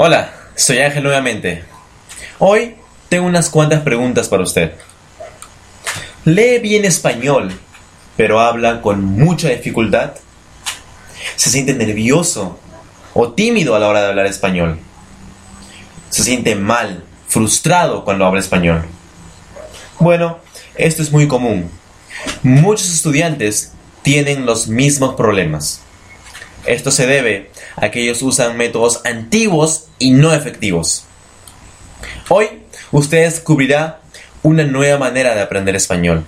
Hola, soy Ángel nuevamente. Hoy tengo unas cuantas preguntas para usted. ¿Lee bien español, pero habla con mucha dificultad? ¿Se siente nervioso o tímido a la hora de hablar español? ¿Se siente mal, frustrado cuando habla español? Bueno, esto es muy común. Muchos estudiantes tienen los mismos problemas. Esto se debe a que ellos usan métodos antiguos y no efectivos. Hoy usted descubrirá una nueva manera de aprender español.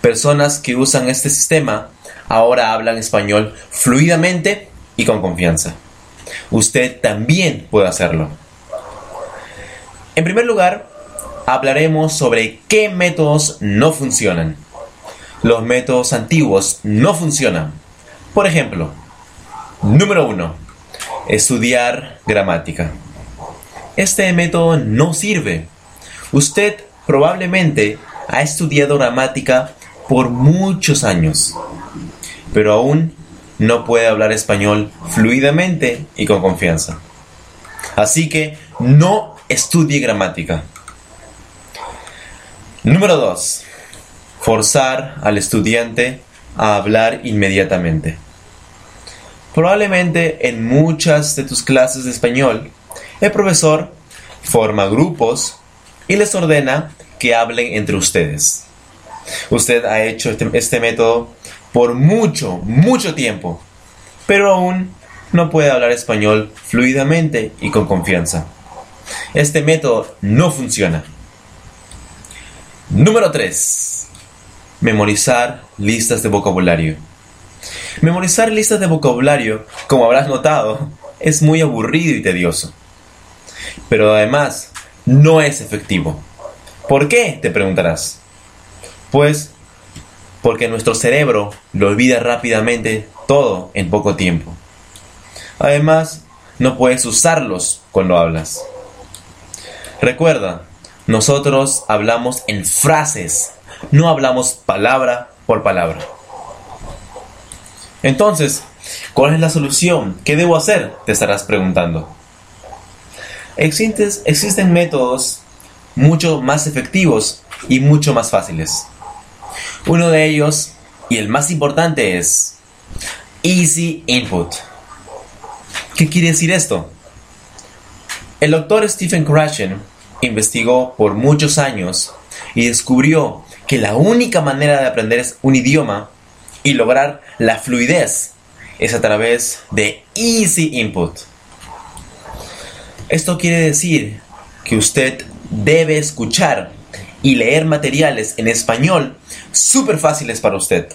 Personas que usan este sistema ahora hablan español fluidamente y con confianza. Usted también puede hacerlo. En primer lugar, hablaremos sobre qué métodos no funcionan. Los métodos antiguos no funcionan. Por ejemplo, Número 1. Estudiar gramática. Este método no sirve. Usted probablemente ha estudiado gramática por muchos años, pero aún no puede hablar español fluidamente y con confianza. Así que no estudie gramática. Número 2. Forzar al estudiante a hablar inmediatamente. Probablemente en muchas de tus clases de español, el profesor forma grupos y les ordena que hablen entre ustedes. Usted ha hecho este, este, método por mucho, mucho tiempo, pero aún no puede hablar español fluidamente y con confianza. Este método no funciona. Número 3. Memorizar listas de vocabulario. Memorizar listas de vocabulario, como habrás notado, es muy aburrido y tedioso. Pero además, no es efectivo. ¿Por qué? te preguntarás. Pues porque nuestro cerebro lo olvida rápidamente todo en poco tiempo. Además, no puedes usarlos cuando hablas. Recuerda, nosotros hablamos en frases, no hablamos palabra por palabra. Entonces, ¿cuál es la solución? ¿Qué debo hacer? Te estarás preguntando. Existen, existen métodos mucho más efectivos y mucho más fáciles. Uno de ellos, y el más importante, es Easy Input. ¿Qué quiere decir esto? El doctor Stephen Krashen investigó por muchos años y descubrió que la única manera de aprender un idioma y lograr la fluidez es a través de Easy Input. Esto quiere decir que usted debe escuchar y leer materiales en español súper fáciles para usted.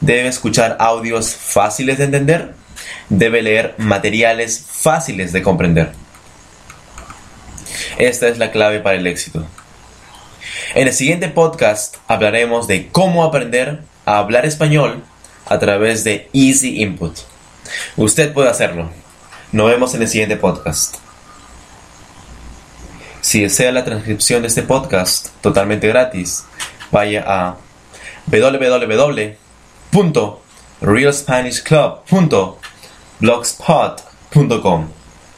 Debe escuchar audios fáciles de entender. Debe leer materiales fáciles de comprender. Esta es la clave para el éxito. En el siguiente podcast hablaremos de cómo aprender a hablar español a través de Easy Input. Usted puede hacerlo. Nos vemos en el siguiente podcast. Si desea la transcripción de este podcast totalmente gratis, vaya a www.realspanishclub.blogspot.com.